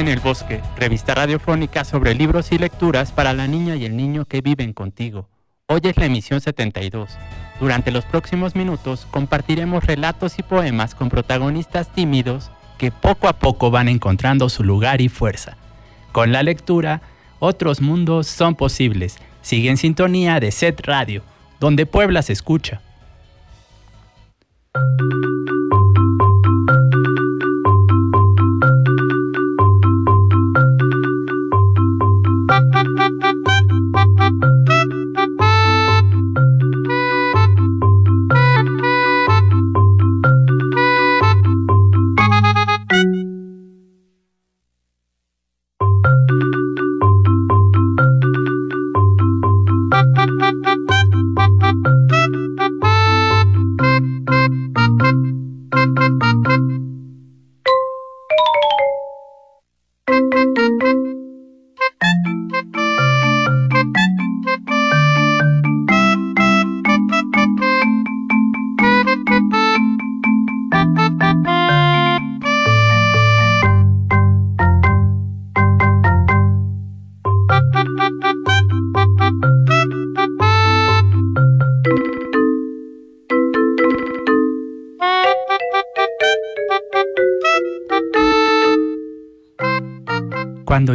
En el Bosque, revista radiofónica sobre libros y lecturas para la niña y el niño que viven contigo. Hoy es la emisión 72. Durante los próximos minutos compartiremos relatos y poemas con protagonistas tímidos que poco a poco van encontrando su lugar y fuerza. Con la lectura, otros mundos son posibles. Sigue en sintonía de Set Radio, donde Puebla se escucha.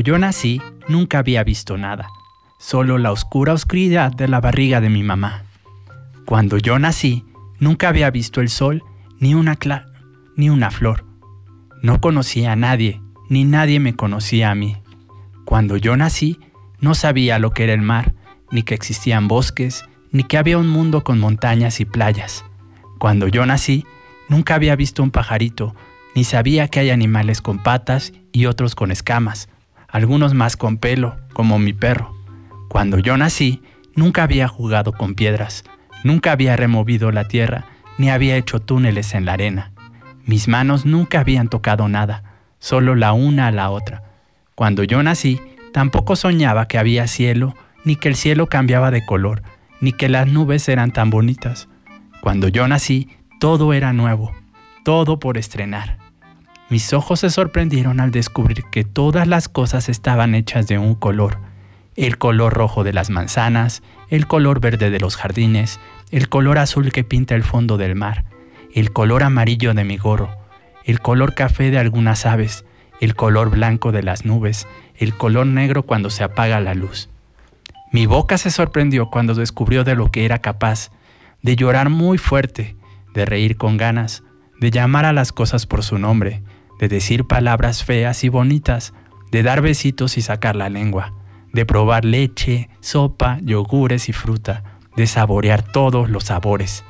Yo nací, nunca había visto nada, solo la oscura oscuridad de la barriga de mi mamá. Cuando yo nací, nunca había visto el sol, ni una ni una flor. No conocía a nadie, ni nadie me conocía a mí. Cuando yo nací, no sabía lo que era el mar, ni que existían bosques, ni que había un mundo con montañas y playas. Cuando yo nací, nunca había visto un pajarito, ni sabía que hay animales con patas y otros con escamas, algunos más con pelo, como mi perro. Cuando yo nací, Nunca había jugado con piedras, nunca había removido la tierra, ni había hecho túneles en la arena. Mis manos nunca habían tocado nada, solo la una a la otra. Cuando yo nací, tampoco soñaba que había cielo, ni que el cielo cambiaba de color, ni que las nubes eran tan bonitas. Cuando yo nací, todo era nuevo, todo por estrenar. Mis ojos se sorprendieron al descubrir que todas las cosas estaban hechas de un color. El color rojo de las manzanas, el color verde de los jardines, el color azul que pinta el fondo del mar, el color amarillo de mi gorro, el color café de algunas aves, el color blanco de las nubes, el color negro cuando se apaga la luz. Mi boca se sorprendió cuando descubrió de lo que era capaz, de llorar muy fuerte, de reír con ganas, de llamar a las cosas por su nombre, de decir palabras feas y bonitas, de dar besitos y sacar la lengua, de probar leche, sopa, yogures y fruta, de saborear todos los sabores.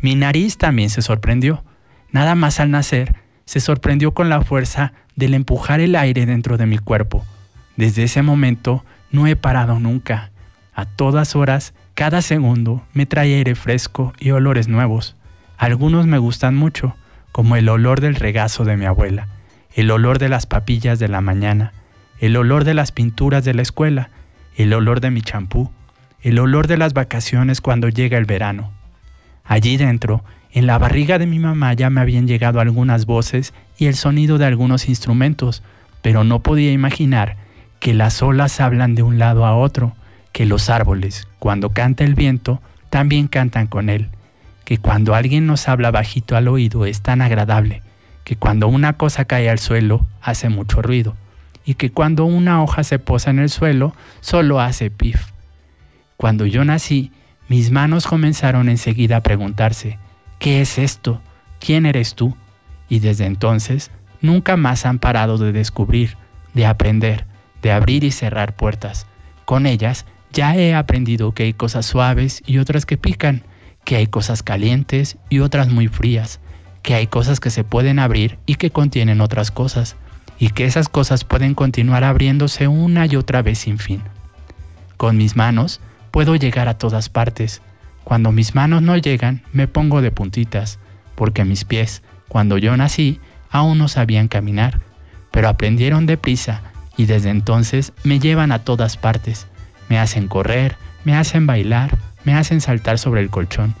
Mi nariz también se sorprendió. Nada más al nacer, se sorprendió con la fuerza del empujar el aire dentro de mi cuerpo. Desde ese momento no he parado nunca. A todas horas, cada segundo, me trae aire fresco y olores nuevos. Algunos me gustan mucho, como el olor del regazo de mi abuela, el olor de las papillas de la mañana, el olor de las pinturas de la escuela, el olor de mi champú, el olor de las vacaciones cuando llega el verano. Allí dentro, en la barriga de mi mamá ya me habían llegado algunas voces y el sonido de algunos instrumentos, pero no podía imaginar que las olas hablan de un lado a otro, que los árboles, cuando canta el viento, también cantan con él, que cuando alguien nos habla bajito al oído es tan agradable, que cuando una cosa cae al suelo hace mucho ruido, y que cuando una hoja se posa en el suelo solo hace pif. Cuando yo nací, mis manos comenzaron enseguida a preguntarse, ¿qué es esto? ¿Quién eres tú? Y desde entonces nunca más han parado de descubrir, de aprender, de abrir y cerrar puertas. Con ellas ya he aprendido que hay cosas suaves y otras que pican, que hay cosas calientes y otras muy frías, que hay cosas que se pueden abrir y que contienen otras cosas, y que esas cosas pueden continuar abriéndose una y otra vez sin fin. Con mis manos puedo llegar a todas partes. Cuando mis manos no llegan, me pongo de puntitas, porque mis pies, cuando yo nací, aún no sabían caminar, pero aprendieron deprisa y desde entonces me llevan a todas partes. Me hacen correr, me hacen bailar, me hacen saltar sobre el colchón.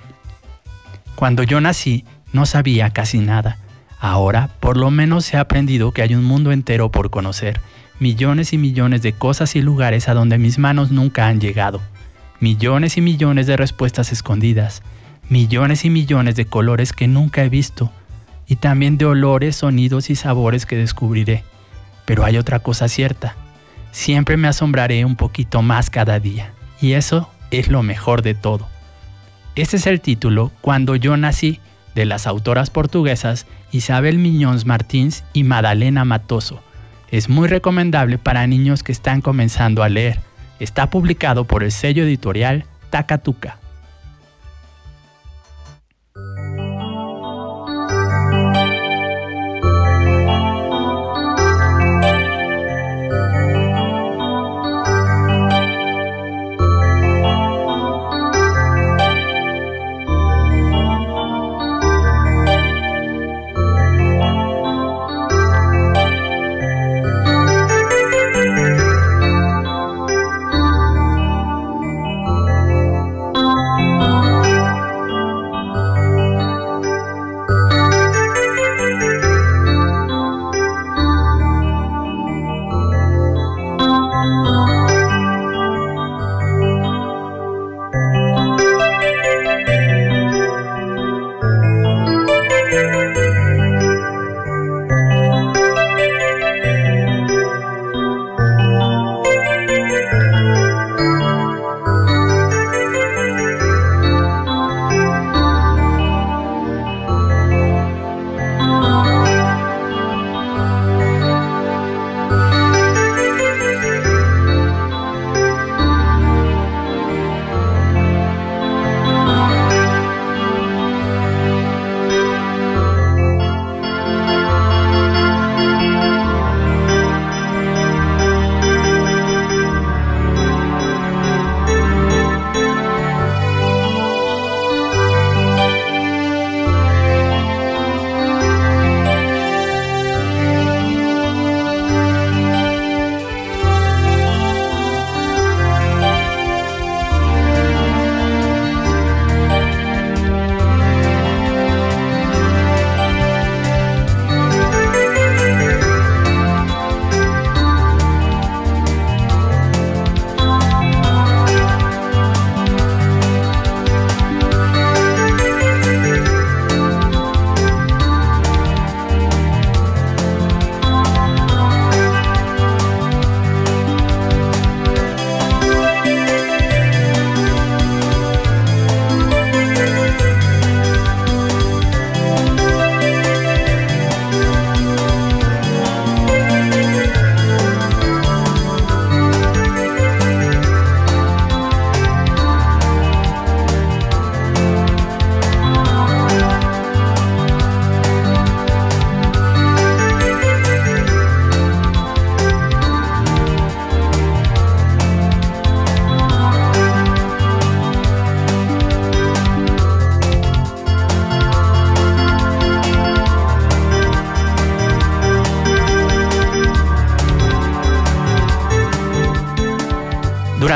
Cuando yo nací, no sabía casi nada. Ahora, por lo menos he aprendido que hay un mundo entero por conocer, millones y millones de cosas y lugares a donde mis manos nunca han llegado millones y millones de respuestas escondidas, millones y millones de colores que nunca he visto, y también de olores, sonidos y sabores que descubriré. Pero hay otra cosa cierta, siempre me asombraré un poquito más cada día, y eso es lo mejor de todo. Este es el título Cuando yo nací, de las autoras portuguesas Isabel Miñons Martins y Madalena Matoso. Es muy recomendable para niños que están comenzando a leer Está publicado por el sello editorial Takatuka.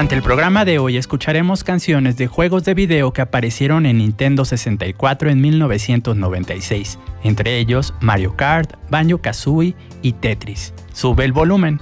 Durante el programa de hoy escucharemos canciones de juegos de video que aparecieron en Nintendo 64 en 1996, entre ellos Mario Kart, Banjo Kazooie y Tetris. Sube el volumen.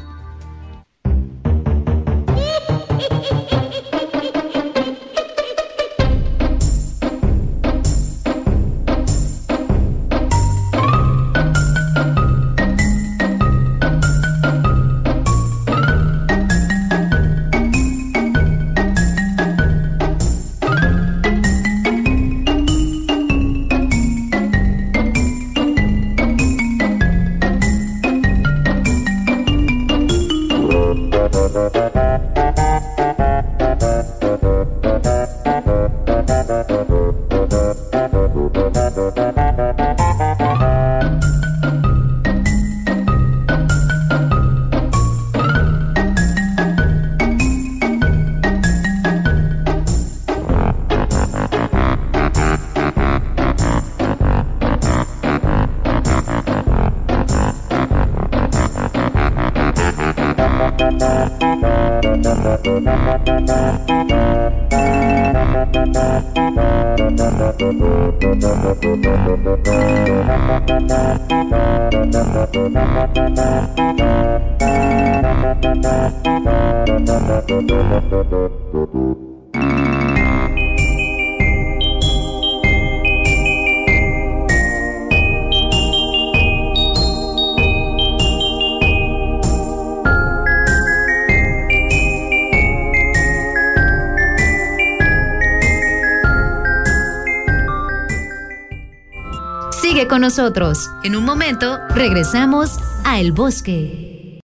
Nosotros. En un momento regresamos a El Bosque.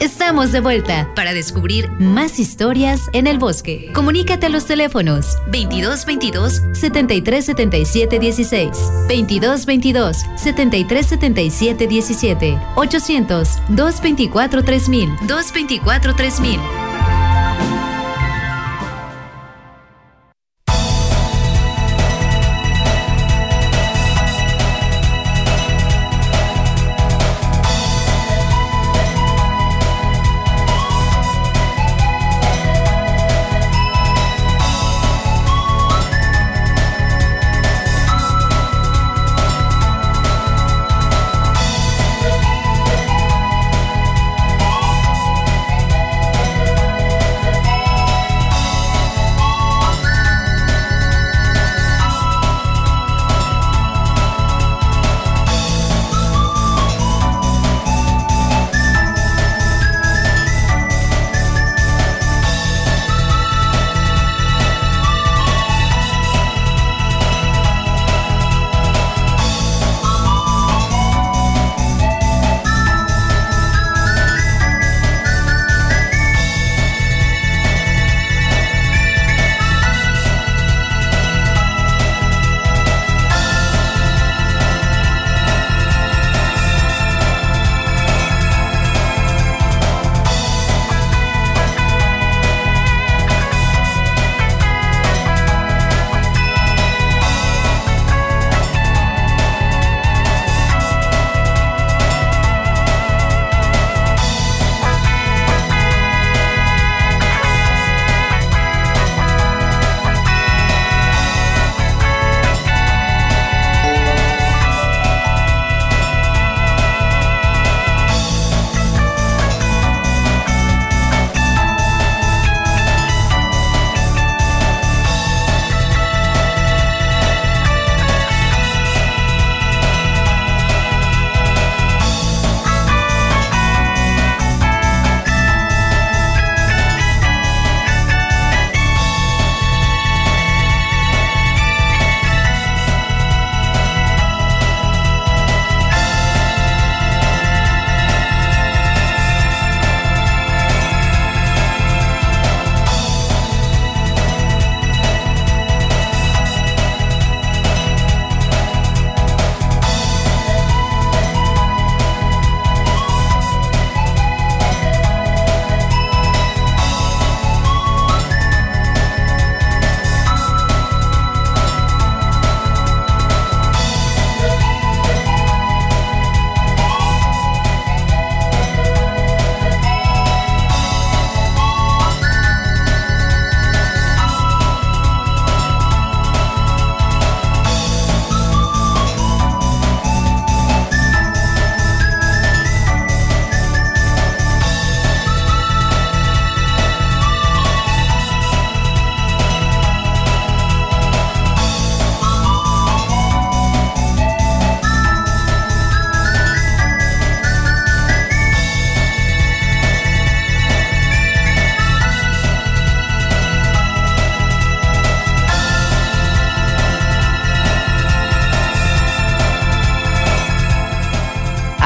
Estamos de vuelta para descubrir más historias en el bosque. Comunícate a los teléfonos 2222 7377 16, 2222 7377 17, 800 224 3000, 224 3000.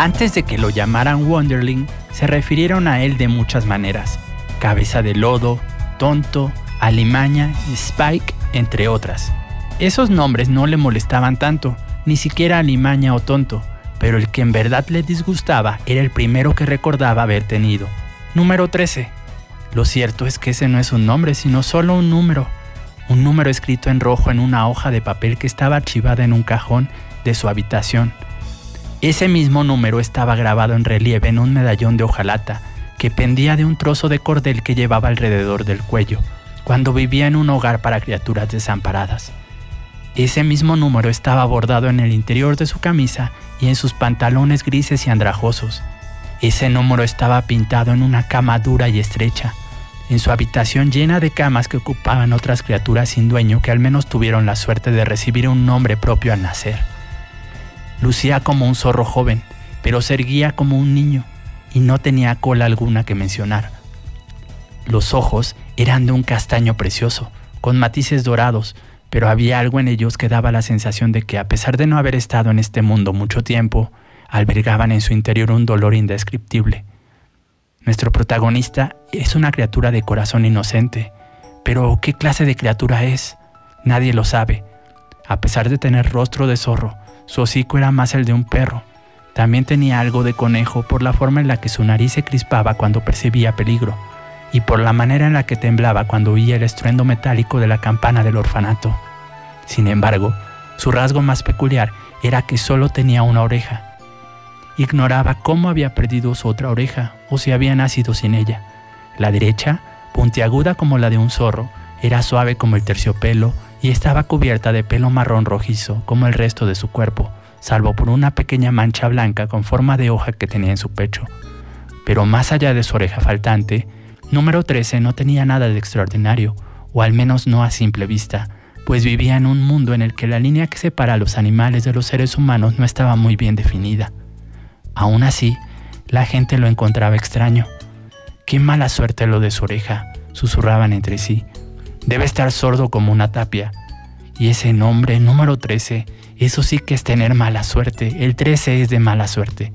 Antes de que lo llamaran Wonderling, se refirieron a él de muchas maneras. Cabeza de lodo, tonto, alimaña, Spike, entre otras. Esos nombres no le molestaban tanto, ni siquiera alimaña o tonto, pero el que en verdad le disgustaba era el primero que recordaba haber tenido. Número 13. Lo cierto es que ese no es un nombre, sino solo un número. Un número escrito en rojo en una hoja de papel que estaba archivada en un cajón de su habitación. Ese mismo número estaba grabado en relieve en un medallón de hojalata que pendía de un trozo de cordel que llevaba alrededor del cuello, cuando vivía en un hogar para criaturas desamparadas. Ese mismo número estaba bordado en el interior de su camisa y en sus pantalones grises y andrajosos. Ese número estaba pintado en una cama dura y estrecha, en su habitación llena de camas que ocupaban otras criaturas sin dueño que al menos tuvieron la suerte de recibir un nombre propio al nacer. Lucía como un zorro joven, pero se erguía como un niño y no tenía cola alguna que mencionar. Los ojos eran de un castaño precioso, con matices dorados, pero había algo en ellos que daba la sensación de que a pesar de no haber estado en este mundo mucho tiempo, albergaban en su interior un dolor indescriptible. Nuestro protagonista es una criatura de corazón inocente, pero ¿qué clase de criatura es? Nadie lo sabe. A pesar de tener rostro de zorro, su hocico era más el de un perro. También tenía algo de conejo por la forma en la que su nariz se crispaba cuando percibía peligro y por la manera en la que temblaba cuando oía el estruendo metálico de la campana del orfanato. Sin embargo, su rasgo más peculiar era que solo tenía una oreja. Ignoraba cómo había perdido su otra oreja o si había nacido sin ella. La derecha, puntiaguda como la de un zorro, era suave como el terciopelo y estaba cubierta de pelo marrón rojizo como el resto de su cuerpo, salvo por una pequeña mancha blanca con forma de hoja que tenía en su pecho. Pero más allá de su oreja faltante, número 13 no tenía nada de extraordinario, o al menos no a simple vista, pues vivía en un mundo en el que la línea que separa a los animales de los seres humanos no estaba muy bien definida. Aún así, la gente lo encontraba extraño. Qué mala suerte lo de su oreja, susurraban entre sí. Debe estar sordo como una tapia. Y ese nombre, número 13, eso sí que es tener mala suerte. El 13 es de mala suerte.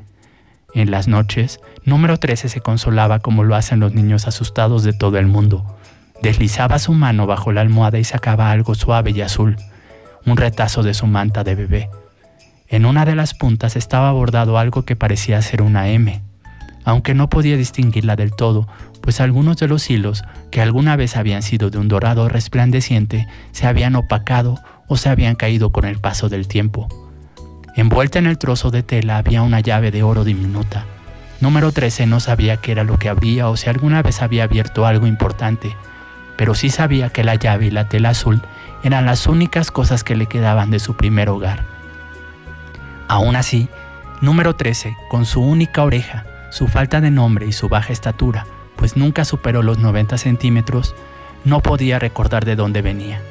En las noches, número 13 se consolaba como lo hacen los niños asustados de todo el mundo. Deslizaba su mano bajo la almohada y sacaba algo suave y azul, un retazo de su manta de bebé. En una de las puntas estaba bordado algo que parecía ser una M, aunque no podía distinguirla del todo, pues algunos de los hilos, que alguna vez habían sido de un dorado resplandeciente, se habían opacado o se habían caído con el paso del tiempo. Envuelta en el trozo de tela había una llave de oro diminuta. Número 13 no sabía qué era lo que abría o si alguna vez había abierto algo importante, pero sí sabía que la llave y la tela azul eran las únicas cosas que le quedaban de su primer hogar. Aún así, número 13, con su única oreja, su falta de nombre y su baja estatura, pues nunca superó los 90 centímetros, no podía recordar de dónde venía.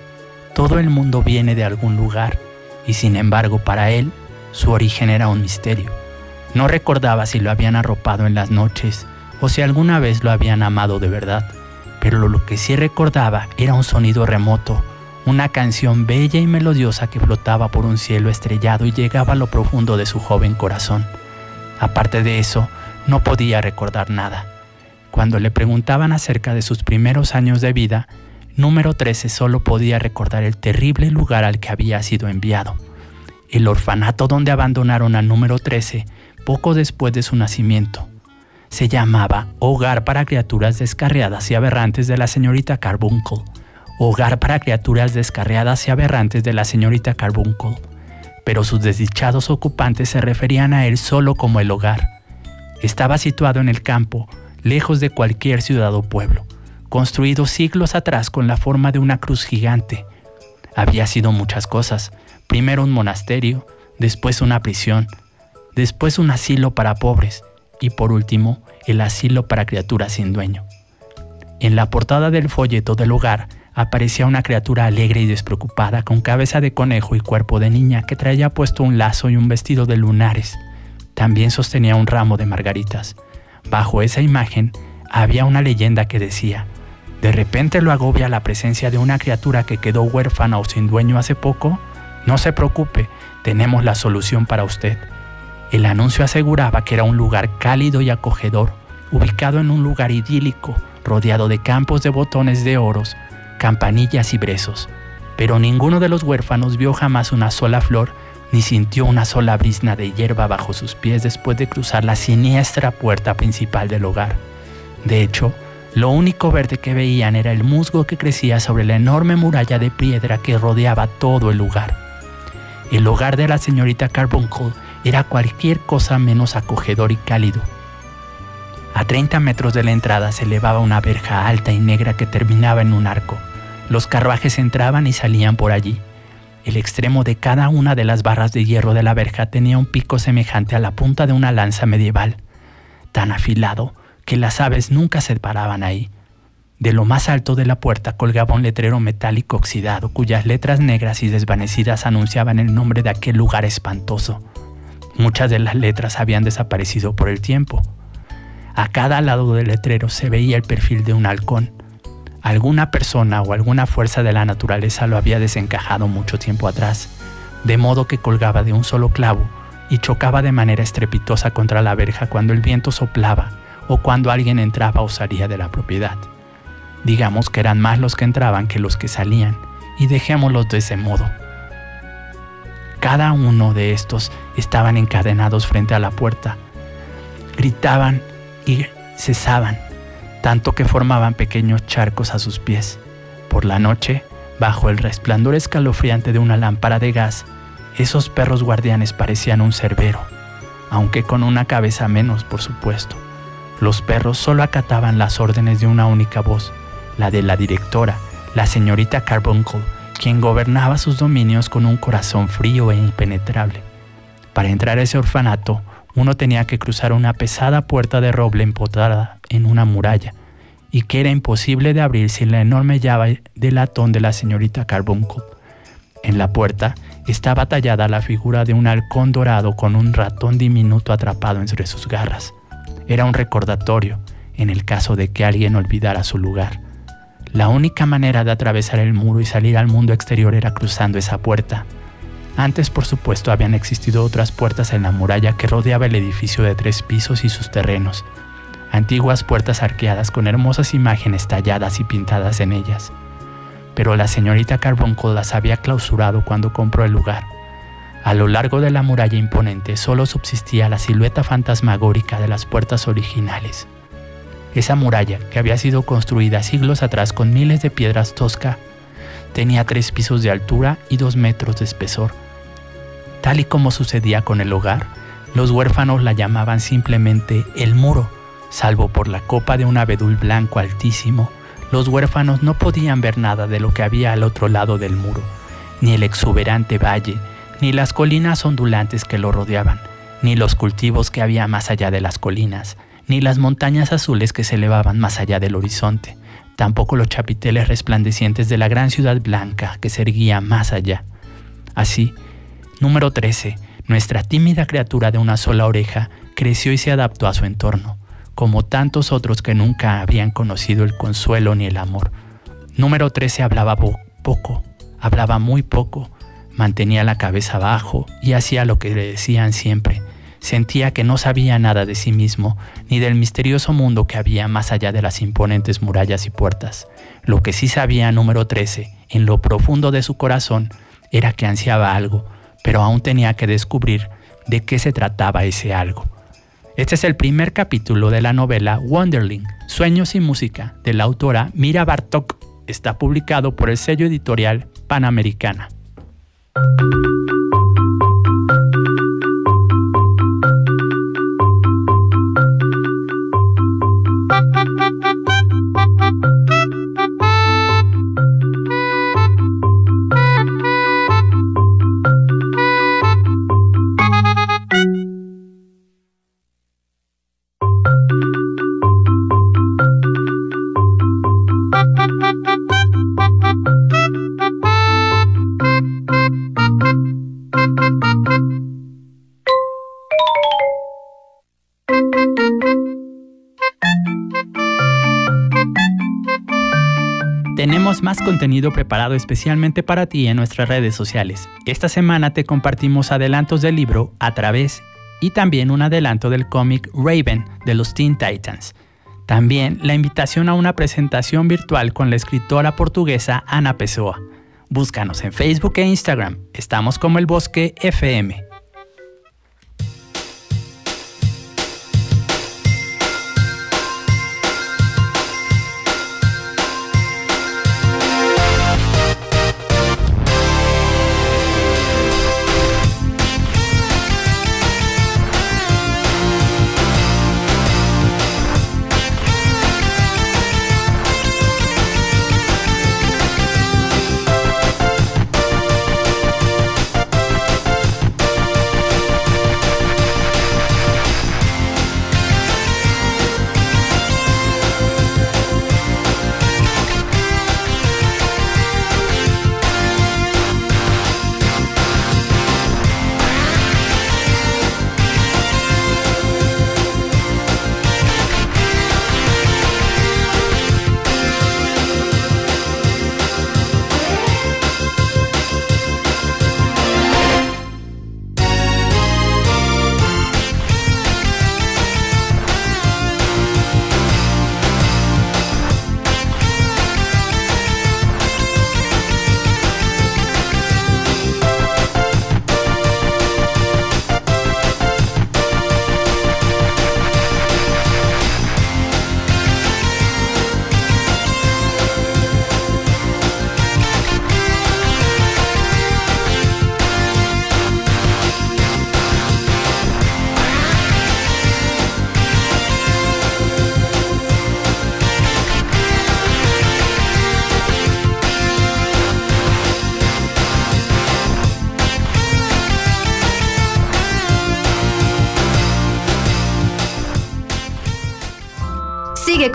Todo el mundo viene de algún lugar, y sin embargo para él, su origen era un misterio. No recordaba si lo habían arropado en las noches o si alguna vez lo habían amado de verdad, pero lo que sí recordaba era un sonido remoto, una canción bella y melodiosa que flotaba por un cielo estrellado y llegaba a lo profundo de su joven corazón. Aparte de eso, no podía recordar nada. Cuando le preguntaban acerca de sus primeros años de vida, número 13 solo podía recordar el terrible lugar al que había sido enviado, el orfanato donde abandonaron al número 13 poco después de su nacimiento. Se llamaba Hogar para Criaturas Descarriadas y Aberrantes de la señorita Carbuncle. Hogar para Criaturas Descarriadas y Aberrantes de la señorita Carbuncle. Pero sus desdichados ocupantes se referían a él solo como el hogar. Estaba situado en el campo, lejos de cualquier ciudad o pueblo, construido siglos atrás con la forma de una cruz gigante. Había sido muchas cosas, primero un monasterio, después una prisión, después un asilo para pobres y por último el asilo para criaturas sin dueño. En la portada del folleto del hogar aparecía una criatura alegre y despreocupada con cabeza de conejo y cuerpo de niña que traía puesto un lazo y un vestido de lunares. También sostenía un ramo de margaritas. Bajo esa imagen había una leyenda que decía, de repente lo agobia la presencia de una criatura que quedó huérfana o sin dueño hace poco, no se preocupe, tenemos la solución para usted. El anuncio aseguraba que era un lugar cálido y acogedor, ubicado en un lugar idílico, rodeado de campos de botones de oros, campanillas y brezos. Pero ninguno de los huérfanos vio jamás una sola flor, ni sintió una sola brisna de hierba bajo sus pies después de cruzar la siniestra puerta principal del hogar. De hecho, lo único verde que veían era el musgo que crecía sobre la enorme muralla de piedra que rodeaba todo el lugar. El hogar de la señorita Carbuncle era cualquier cosa menos acogedor y cálido. A 30 metros de la entrada se elevaba una verja alta y negra que terminaba en un arco. Los carruajes entraban y salían por allí. El extremo de cada una de las barras de hierro de la verja tenía un pico semejante a la punta de una lanza medieval, tan afilado que las aves nunca se paraban ahí. De lo más alto de la puerta colgaba un letrero metálico oxidado cuyas letras negras y desvanecidas anunciaban el nombre de aquel lugar espantoso. Muchas de las letras habían desaparecido por el tiempo. A cada lado del letrero se veía el perfil de un halcón. Alguna persona o alguna fuerza de la naturaleza lo había desencajado mucho tiempo atrás, de modo que colgaba de un solo clavo y chocaba de manera estrepitosa contra la verja cuando el viento soplaba o cuando alguien entraba o salía de la propiedad. Digamos que eran más los que entraban que los que salían, y dejémoslos de ese modo. Cada uno de estos estaban encadenados frente a la puerta. Gritaban y cesaban, tanto que formaban pequeños charcos a sus pies. Por la noche, bajo el resplandor escalofriante de una lámpara de gas, esos perros guardianes parecían un cerbero, aunque con una cabeza menos, por supuesto. Los perros solo acataban las órdenes de una única voz, la de la directora, la señorita Carbuncle, quien gobernaba sus dominios con un corazón frío e impenetrable. Para entrar a ese orfanato, uno tenía que cruzar una pesada puerta de roble empotrada en una muralla, y que era imposible de abrir sin la enorme llave de latón de la señorita Carbuncle. En la puerta estaba tallada la figura de un halcón dorado con un ratón diminuto atrapado entre sus garras. Era un recordatorio en el caso de que alguien olvidara su lugar. La única manera de atravesar el muro y salir al mundo exterior era cruzando esa puerta. Antes, por supuesto, habían existido otras puertas en la muralla que rodeaba el edificio de tres pisos y sus terrenos. Antiguas puertas arqueadas con hermosas imágenes talladas y pintadas en ellas. Pero la señorita Carbuncle las había clausurado cuando compró el lugar. A lo largo de la muralla imponente solo subsistía la silueta fantasmagórica de las puertas originales. Esa muralla, que había sido construida siglos atrás con miles de piedras tosca, tenía tres pisos de altura y dos metros de espesor. Tal y como sucedía con el hogar, los huérfanos la llamaban simplemente el muro, salvo por la copa de un abedul blanco altísimo, los huérfanos no podían ver nada de lo que había al otro lado del muro, ni el exuberante valle, ni las colinas ondulantes que lo rodeaban, ni los cultivos que había más allá de las colinas, ni las montañas azules que se elevaban más allá del horizonte, tampoco los chapiteles resplandecientes de la gran ciudad blanca que se erguía más allá. Así, número 13, nuestra tímida criatura de una sola oreja creció y se adaptó a su entorno, como tantos otros que nunca habían conocido el consuelo ni el amor. Número 13 hablaba poco, hablaba muy poco, Mantenía la cabeza bajo y hacía lo que le decían siempre. Sentía que no sabía nada de sí mismo ni del misterioso mundo que había más allá de las imponentes murallas y puertas. Lo que sí sabía número 13, en lo profundo de su corazón, era que ansiaba algo, pero aún tenía que descubrir de qué se trataba ese algo. Este es el primer capítulo de la novela Wonderling, Sueños y Música, de la autora Mira Bartok. Está publicado por el sello editorial Panamericana. Tenemos más contenido preparado especialmente para ti en nuestras redes sociales. Esta semana te compartimos adelantos del libro A través y también un adelanto del cómic Raven de los Teen Titans. También la invitación a una presentación virtual con la escritora portuguesa Ana Pessoa. Búscanos en Facebook e Instagram. Estamos como el Bosque FM.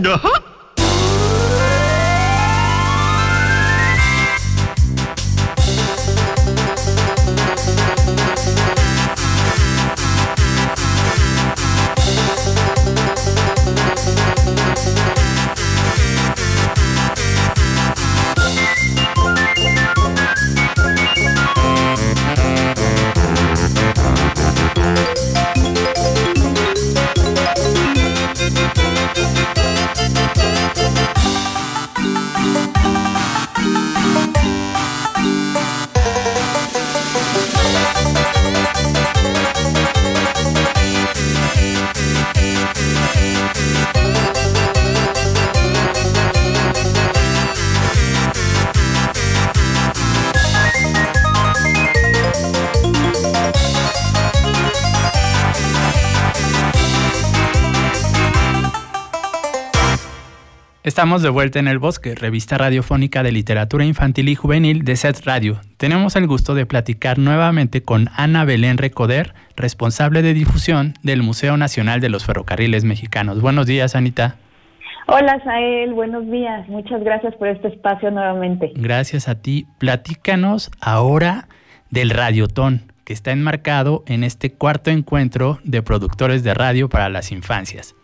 No. Estamos de vuelta en El Bosque, revista radiofónica de literatura infantil y juvenil de SET Radio. Tenemos el gusto de platicar nuevamente con Ana Belén Recoder, responsable de difusión del Museo Nacional de los Ferrocarriles Mexicanos. Buenos días, Anita. Hola, Sael, buenos días. Muchas gracias por este espacio nuevamente. Gracias a ti. Platícanos ahora del Radiotón, que está enmarcado en este cuarto encuentro de productores de radio para las infancias.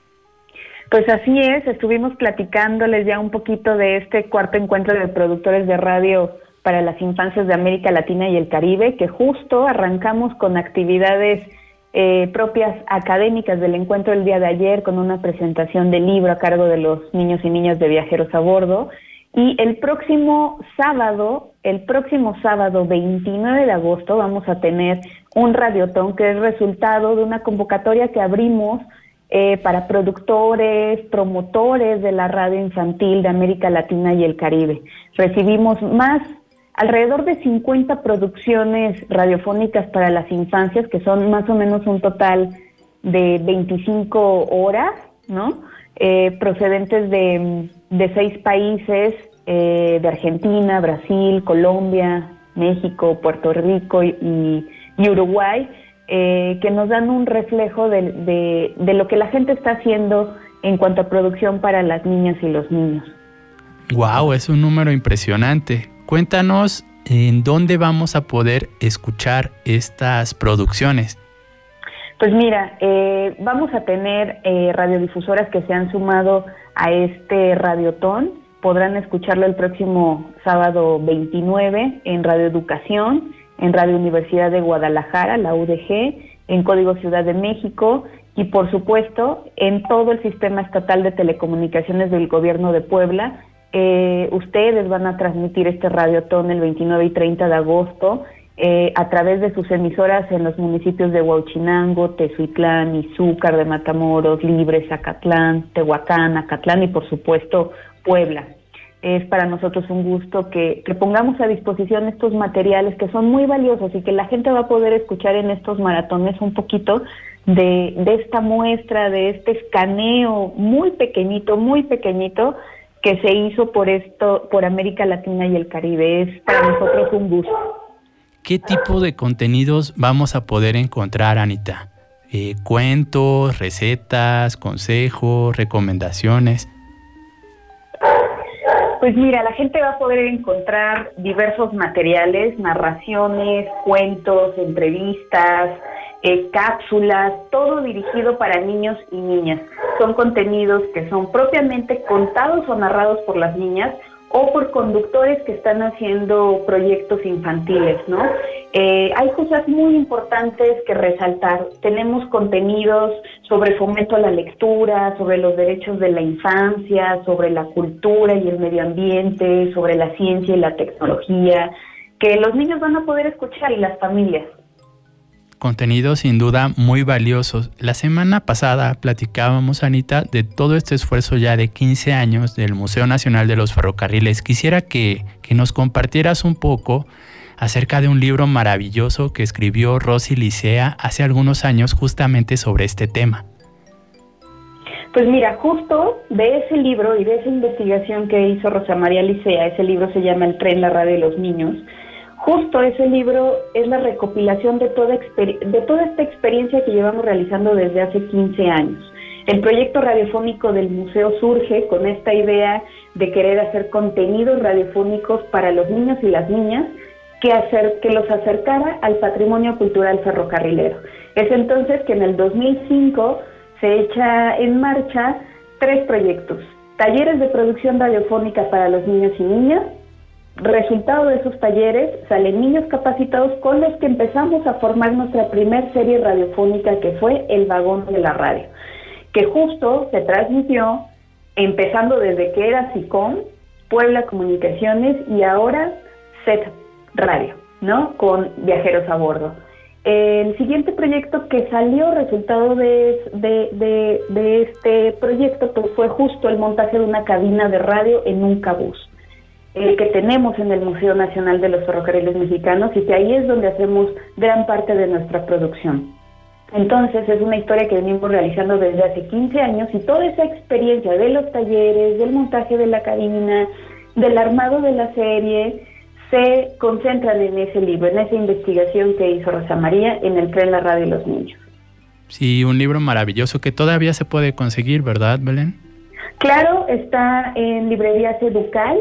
Pues así es, estuvimos platicándoles ya un poquito de este cuarto encuentro de productores de radio para las infancias de América Latina y el Caribe, que justo arrancamos con actividades eh, propias académicas del encuentro el día de ayer, con una presentación de libro a cargo de los niños y niñas de viajeros a bordo. Y el próximo sábado, el próximo sábado 29 de agosto, vamos a tener un radiotón que es resultado de una convocatoria que abrimos eh, para productores, promotores de la radio infantil de América Latina y el Caribe. Recibimos más, alrededor de 50 producciones radiofónicas para las infancias, que son más o menos un total de 25 horas, ¿no? Eh, procedentes de, de, seis países, eh, de Argentina, Brasil, Colombia, México, Puerto Rico y y Uruguay, eh, que nos dan un reflejo de, de, lo que la gente está haciendo en cuanto a producción para las niñas y los niños. ¡Wow! Es un número impresionante. Cuéntanos en dónde vamos a poder escuchar estas producciones. Pues mira, eh, vamos a tener eh, radiodifusoras que se han sumado a este radiotón. Podrán escucharlo el próximo sábado 29 en Radio Educación, en Radio Universidad de Guadalajara, la UDG, en Código Ciudad de México y por supuesto en todo el sistema estatal de telecomunicaciones del gobierno de Puebla. Eh, ustedes van a transmitir este radiotón el 29 y 30 de agosto eh, a través de sus emisoras en los municipios de Huachinango, Tezuitlán, Izúcar de Matamoros, Libre, Zacatlán, Tehuacán, Acatlán y por supuesto Puebla. Es para nosotros un gusto que, pongamos a disposición estos materiales que son muy valiosos y que la gente va a poder escuchar en estos maratones un poquito de, de esta muestra, de este escaneo muy pequeñito, muy pequeñito que se hizo por esto, por América Latina y el Caribe. Es para nosotros un gusto. ¿qué tipo de contenidos vamos a poder encontrar, Anita? Eh, cuentos, recetas, consejos, recomendaciones. Pues mira, la gente va a poder encontrar diversos materiales, narraciones, cuentos, entrevistas, eh, cápsulas, todo dirigido para niños y niñas. Son contenidos que son propiamente contados o narrados por las niñas o por conductores que están haciendo proyectos infantiles, ¿no? Eh, hay cosas muy importantes que resaltar. Tenemos contenidos sobre fomento a la lectura, sobre los derechos de la infancia, sobre la cultura y el medio ambiente, sobre la ciencia y la tecnología, que los niños van a poder escuchar y las familias contenido sin duda muy valiosos. La semana pasada platicábamos, Anita, de todo este esfuerzo ya de 15 años del Museo Nacional de los Ferrocarriles. Quisiera que, que nos compartieras un poco acerca de un libro maravilloso que escribió Rosy Licea hace algunos años justamente sobre este tema. Pues mira, justo de ese libro y de esa investigación que hizo Rosa María Licea, ese libro se llama El tren, la radio de los niños, Justo ese libro es la recopilación de toda, esta experiencia que llevamos realizando desde hace 15 años. El proyecto radiofónico del museo surge con esta idea de querer hacer contenidos radiofónicos para los niños y las niñas que, los acercara al patrimonio cultural ferrocarrilero. Es entonces que en el 2005 se echa en marcha tres proyectos. Talleres de producción radiofónica para los niños y niñas, Resultado de esos talleres salen niños capacitados con los que empezamos a formar nuestra primer serie radiofónica que fue El Vagón de la Radio, que justo se transmitió empezando desde que era SICOM, Puebla Comunicaciones y ahora SET Radio, ¿no? Con viajeros a bordo. El siguiente proyecto que salió resultado de, de, de este proyecto pues fue justo el montaje de una cabina de radio en un cabús el que tenemos en el Museo Nacional de los Ferrocarriles Mexicanos y que ahí es donde hacemos gran parte de nuestra producción. Entonces es una historia que venimos realizando desde hace 15 años y toda esa experiencia de los talleres, del montaje de la cabina, del armado de la serie, se concentran en ese libro, en esa investigación que hizo Rosa María en el tren La Radio de los Niños. Sí, un libro maravilloso que todavía se puede conseguir, ¿verdad, Belén? Claro, está en librerías Educal,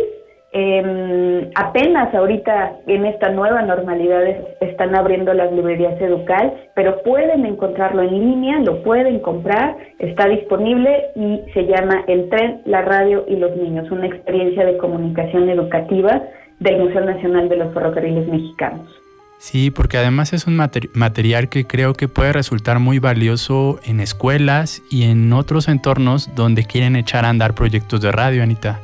eh, apenas ahorita en esta nueva normalidad están abriendo las librerías Educal, pero pueden encontrarlo en línea, lo pueden comprar, está disponible y se llama El tren, la radio y los niños, una experiencia de comunicación educativa del Museo Nacional de los Ferrocarriles Mexicanos. Sí, porque además es un material que creo que puede resultar muy valioso en escuelas y en otros entornos donde quieren echar a andar proyectos de radio, Anita.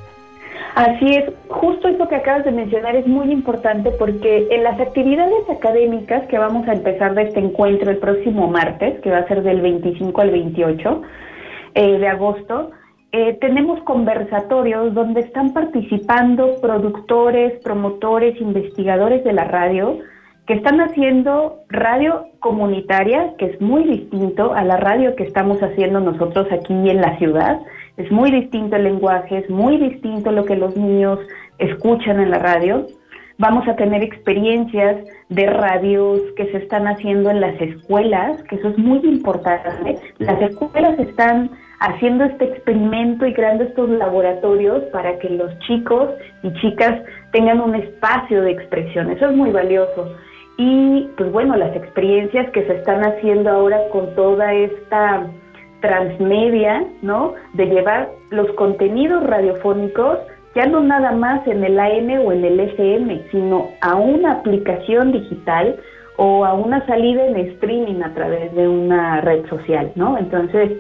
Así es, justo eso que acabas de mencionar es muy importante porque en las actividades académicas que vamos a empezar de este encuentro el próximo martes, que va a ser del 25 al 28 eh, de agosto, eh, tenemos conversatorios donde están participando productores, promotores, investigadores de la radio que están haciendo radio comunitaria, que es muy distinto a la radio que estamos haciendo nosotros aquí en la ciudad es muy distinto el lenguaje, es muy distinto lo que los niños escuchan en la radio, Vamos a tener experiencias de radios que se están haciendo en las escuelas, que eso es muy importante. Las escuelas están haciendo este experimento y creando estos laboratorios para que los chicos y chicas tengan un espacio de expresión. Eso es muy valioso. Y pues bueno, las experiencias que se están haciendo ahora con toda esta transmedia, ¿no? De llevar los contenidos radiofónicos ya no nada más en el AM o en el FM, sino a una aplicación digital o a una salida en streaming a través de una red social, ¿no? Entonces,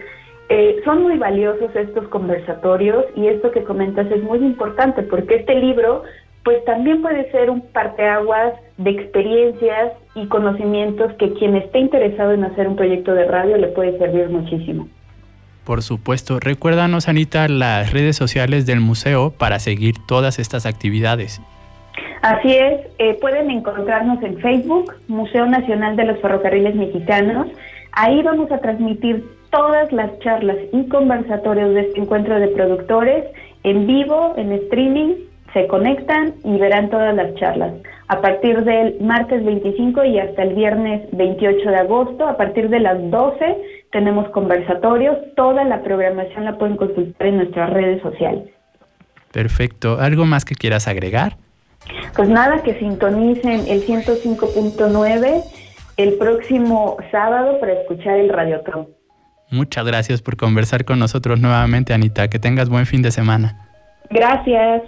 eh, son muy valiosos estos conversatorios y esto que comentas es muy importante porque este libro pues también puede ser un parteaguas de experiencias y conocimientos que quien esté interesado en hacer un proyecto de radio le puede servir muchísimo. Por supuesto, recuérdanos Anita las redes sociales del museo para seguir todas estas actividades. Así es, eh, pueden encontrarnos en Facebook, Museo Nacional de los Ferrocarriles Mexicanos. Ahí vamos a transmitir todas las charlas y conversatorios de este encuentro de productores en vivo, en streaming, se conectan y verán todas las charlas. A partir del martes 25 y hasta el viernes 28 de agosto, a partir de las 12 tenemos conversatorios, toda la programación la pueden consultar en nuestras redes sociales. Perfecto. ¿Algo más que quieras agregar? Pues nada, que sintonicen el 105.9 el próximo sábado para escuchar el Radiotron. Muchas gracias por conversar con nosotros nuevamente, Anita. Que tengas buen fin de semana. Gracias.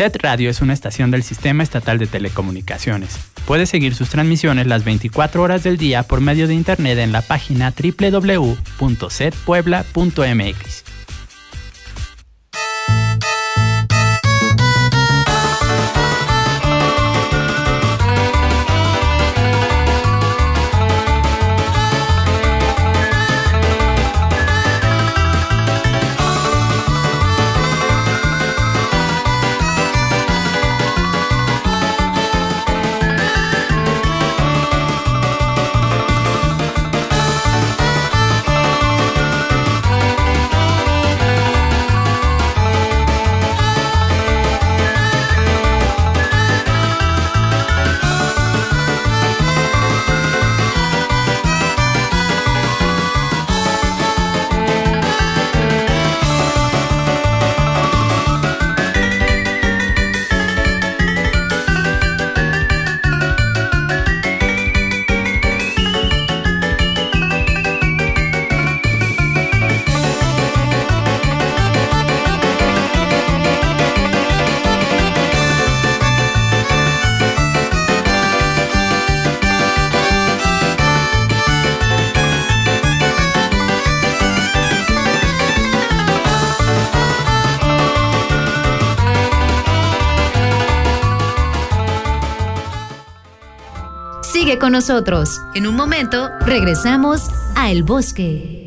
SET Radio es una estación del Sistema Estatal de Telecomunicaciones. Puede seguir sus transmisiones las 24 horas del día por medio de Internet en la página www.setpuebla.mx. nosotros. En un momento regresamos a El Bosque.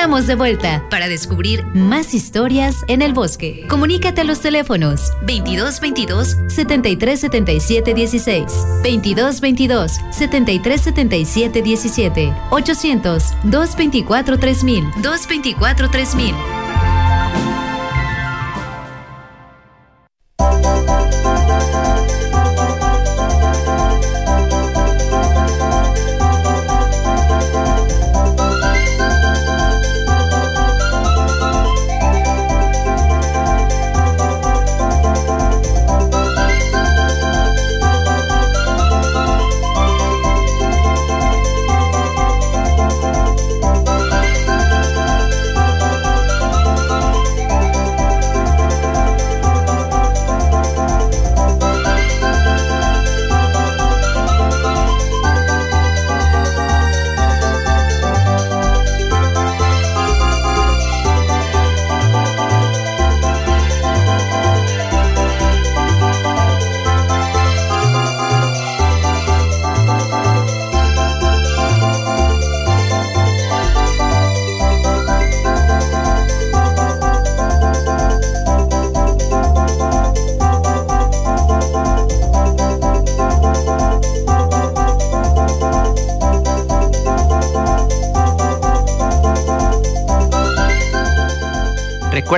Estamos de vuelta para descubrir más historias en el bosque. Comunícate a los teléfonos 2222 7377 16, 2222 7377 17, 800 224 3000, 224 3000.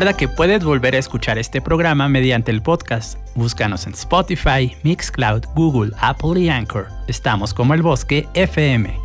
Recuerda que puedes volver a escuchar este programa mediante el podcast. Búscanos en Spotify, Mixcloud, Google, Apple y Anchor. Estamos como el Bosque FM.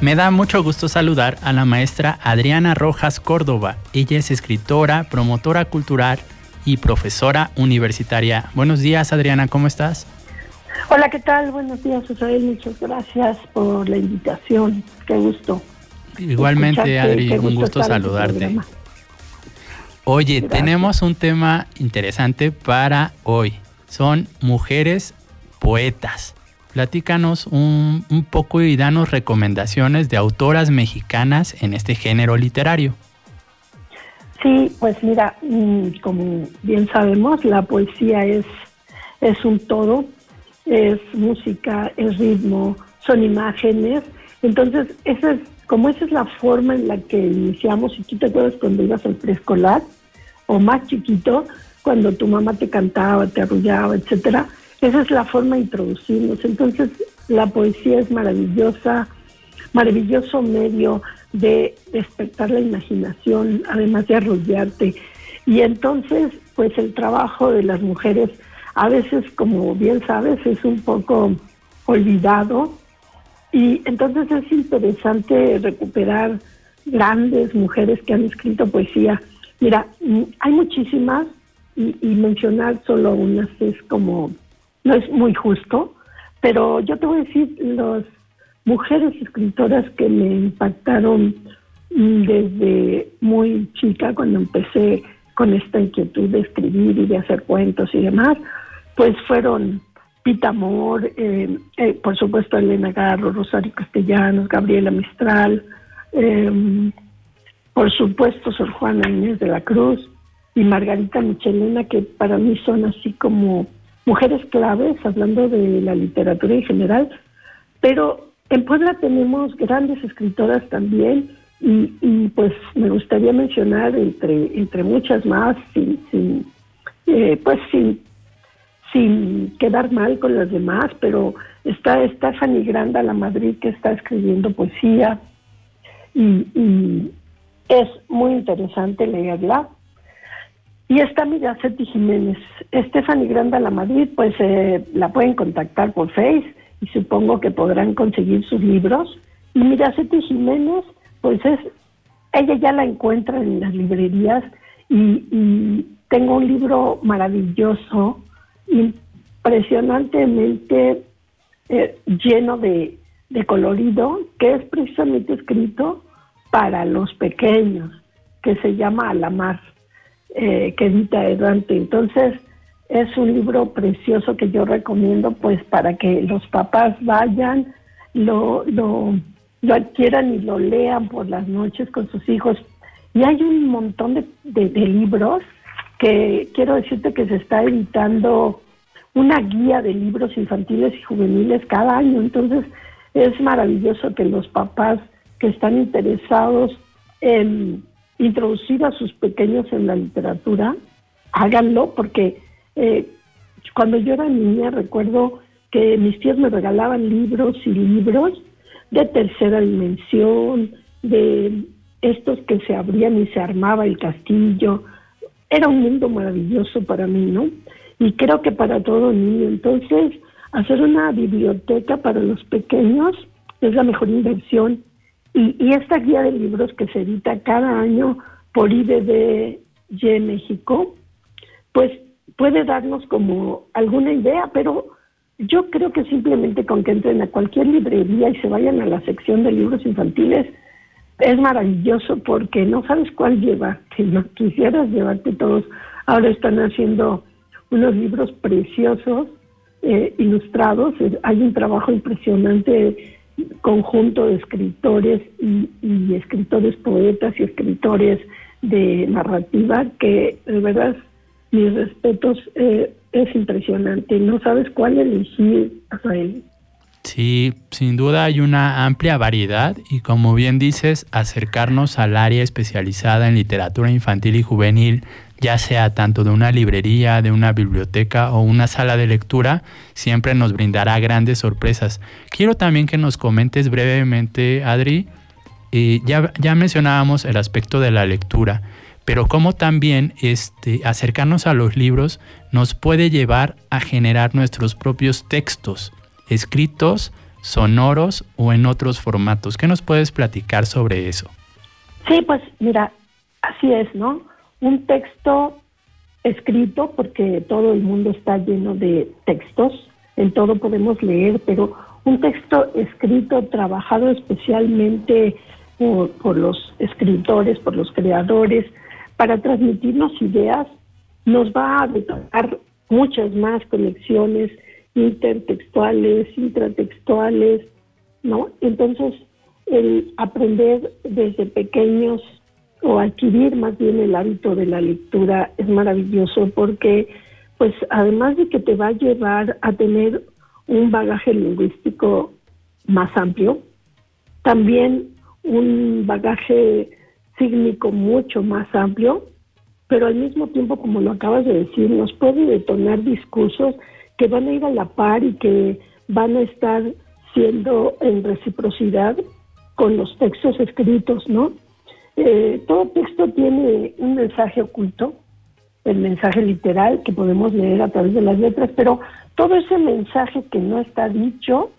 Me da mucho gusto saludar a la maestra Adriana Rojas Córdoba. Ella es escritora, promotora cultural y profesora universitaria. Buenos días, Adriana, ¿cómo estás? Hola, ¿qué tal? Buenos días, Israel. Muchas gracias por la invitación. Qué gusto. Igualmente, Adri, un gusto saludarte. Oye, tenemos un tema interesante para hoy. Son mujeres poetas. Platícanos un, poco y danos recomendaciones de autoras mexicanas en este género literario. Sí, pues mira, mm, como bien sabemos, la poesía es, es un todo, es música, es ritmo, son imágenes. Entonces, esa es, como esa es la forma en la que iniciamos, si tú te acuerdas cuando ibas al preescolar o más chiquito, cuando tu mamá te cantaba, te arrullaba, etcétera, esa es la forma de introducirnos. Entonces, la poesía es maravillosa, maravilloso medio de despertar la imaginación, además de arrollarte. Y entonces, pues el trabajo de las mujeres a veces, como bien sabes, es un poco olvidado. Y entonces es interesante recuperar grandes mujeres que han escrito poesía. Mira, mm, hay muchísimas y, y mencionar solo unas es como no es muy justo, pero yo te voy a decir las mujeres escritoras que me impactaron desde muy chica, cuando empecé con esta inquietud de escribir y de hacer cuentos y demás, pues fueron Pita Amor, eh, eh, por supuesto Elena Garro, Rosario Castellanos, Gabriela Mistral, eh, por supuesto Sor Juana Inés de la Cruz y Margarita Michelena, que para mí son así como mujeres claves, hablando de la literatura en general, pero en Puebla tenemos grandes escritoras también y, pues me gustaría mencionar entre, entre muchas más, sin, eh, pues sin, sin quedar mal con las demás, pero está Stephanie Granda, la Madrid, que está escribiendo poesía y, y es muy interesante leerla. Y está Miraceti Jiménez. Stephanie Granda La Madrid, pues eh, la pueden contactar por Face y supongo que podrán conseguir sus libros. Y Miraceti Jiménez, pues es, ella ya la encuentra en las librerías y, tengo un libro maravilloso, impresionantemente eh, lleno de, de colorido, que es precisamente escrito para los pequeños, que se llama Alamar eh, que edita Edante. Entonces, es un libro precioso que yo recomiendo pues para que los papás vayan, lo, lo, lo adquieran y lo lean por las noches con sus hijos. Y hay un montón de, de, de libros que quiero decirte que se está editando una guía de libros infantiles y juveniles cada año. Entonces, es maravilloso que los papás que están interesados en introducir a sus pequeños en la literatura, háganlo porque eh, cuando yo era niña recuerdo que mis tíos me regalaban libros y libros de tercera dimensión, de estos que se abrían y se armaba el castillo. Era un mundo maravilloso para mí, ¿no? y creo que para todo niño. Entonces, hacer una biblioteca para los pequeños es la mejor inversión. Y, y esta guía de libros que se edita cada año por IBDY México, pues puede darnos como alguna idea, pero yo creo que simplemente con que entren a cualquier librería y se vayan a la sección de libros infantiles, es maravilloso porque no sabes cuál llevarte, no quisieras llevarte todos. Ahora están haciendo unos libros preciosos, eh, ilustrados, hay un trabajo impresionante conjunto de escritores y, escritores poetas y escritores de narrativa que de verdad mis respetos eh, es impresionante. No sabes cuál elegir Rafael. Sí, sin duda hay una amplia variedad y como bien dices, acercarnos al área especializada en literatura infantil y juvenil, ya sea tanto de una librería, de una biblioteca o una sala de lectura, siempre nos brindará grandes sorpresas. Quiero también que nos comentes brevemente, Adri, eh, ya, ya mencionábamos el aspecto de la lectura, pero cómo también este, acercarnos a los libros nos puede llevar a generar nuestros propios textos escritos, sonoros o en otros formatos. ¿Qué nos puedes platicar sobre eso? Sí, pues mira, así es, ¿no? Un texto escrito, porque todo el mundo está lleno de textos, en todo podemos leer, pero un texto escrito, trabajado especialmente por, por los escritores, por los creadores, para transmitirnos ideas, nos va a detonar muchas más conexiones, intertextuales, intratextuales, ¿no? Entonces, el aprender desde pequeños o adquirir más bien el hábito de la lectura es maravilloso porque, pues, además de que te va a llevar a tener un bagaje lingüístico más amplio, también un bagaje sígnico mucho más amplio, pero al mismo tiempo, como lo acabas de decir, nos puede detonar discursos que van a ir a la par y que van a estar siendo en reciprocidad con los textos escritos, ¿no? Eh, todo texto tiene un mensaje oculto, el mensaje literal que podemos leer a través de las letras, pero todo ese mensaje que no está dicho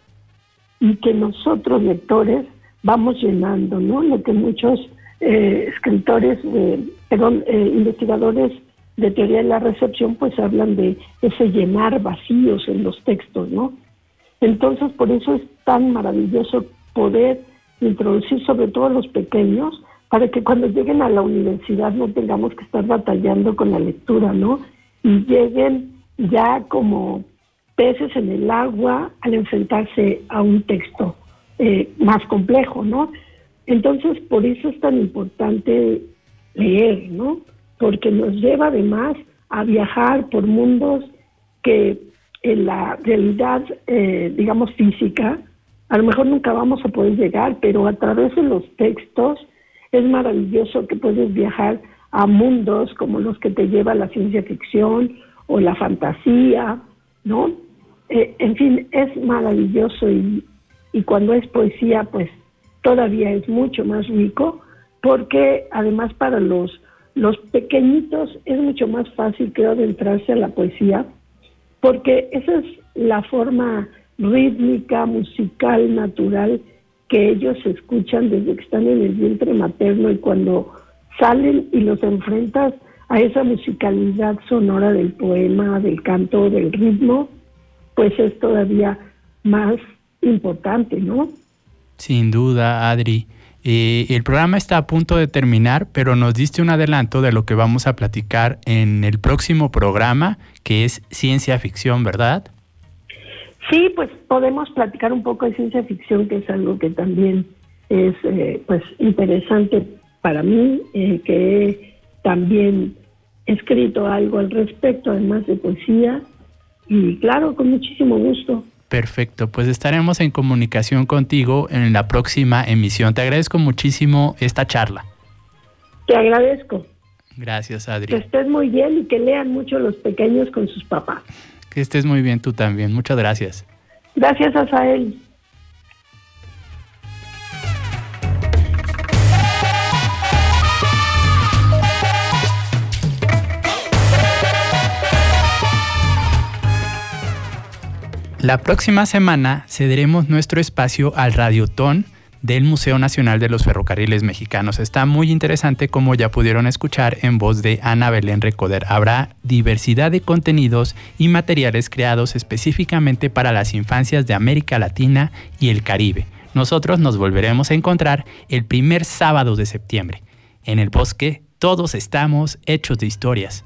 y que nosotros lectores vamos llenando, ¿no? Lo que muchos eh, escritores, eh, perdón, investigadores de teoría de la recepción, pues hablan de ese llenar vacíos en los textos, ¿no? Entonces, por eso es tan maravilloso poder introducir sobre todo a los pequeños, para que cuando lleguen a la universidad no tengamos que estar batallando con la lectura, ¿no? Y lleguen ya como peces en el agua al enfrentarse a un texto eh, más complejo, ¿no? Entonces, por eso es tan importante leer, ¿no? porque nos lleva además a viajar por mundos que en la realidad, eh, digamos, física, a lo mejor nunca vamos a poder llegar, pero a través de los textos es maravilloso que puedes viajar a mundos como los que te lleva la ciencia ficción o la fantasía, ¿no? Eh, en fin, es maravilloso y, y cuando es poesía, pues todavía es mucho más rico, porque además para los los pequeñitos es mucho más fácil, creo, de entrarse a la poesía, porque esa es la forma rítmica, musical, natural que ellos escuchan desde que están en el vientre materno y cuando salen y los enfrentas a esa musicalidad sonora del poema, del canto, del ritmo, pues es todavía más importante, ¿no? Sin duda, Adri. Eh, el programa está a punto de terminar, pero nos diste un adelanto de lo que vamos a platicar en el próximo programa, que es ciencia ficción, ¿verdad? Sí, pues podemos platicar un poco de ciencia ficción, que es algo que también es eh, pues interesante para mí, eh, que he también escrito algo al respecto, además de poesía, y claro, con muchísimo gusto. Perfecto, pues estaremos en comunicación contigo en la próxima emisión. Te agradezco muchísimo esta charla. Te agradezco. Gracias, Adri. Que estés muy bien y que lean mucho los pequeños con sus papás. Que estés muy bien tú también. Muchas gracias. Gracias, Asael. La próxima semana cederemos nuestro espacio al Radiotón del Museo Nacional de los Ferrocarriles Mexicanos. Está muy interesante como ya pudieron escuchar en voz de Ana Belén Recoder. Habrá diversidad de contenidos y materiales creados específicamente para las infancias de América Latina y el Caribe. Nosotros nos volveremos a encontrar el primer sábado de septiembre. En el bosque todos estamos hechos de historias.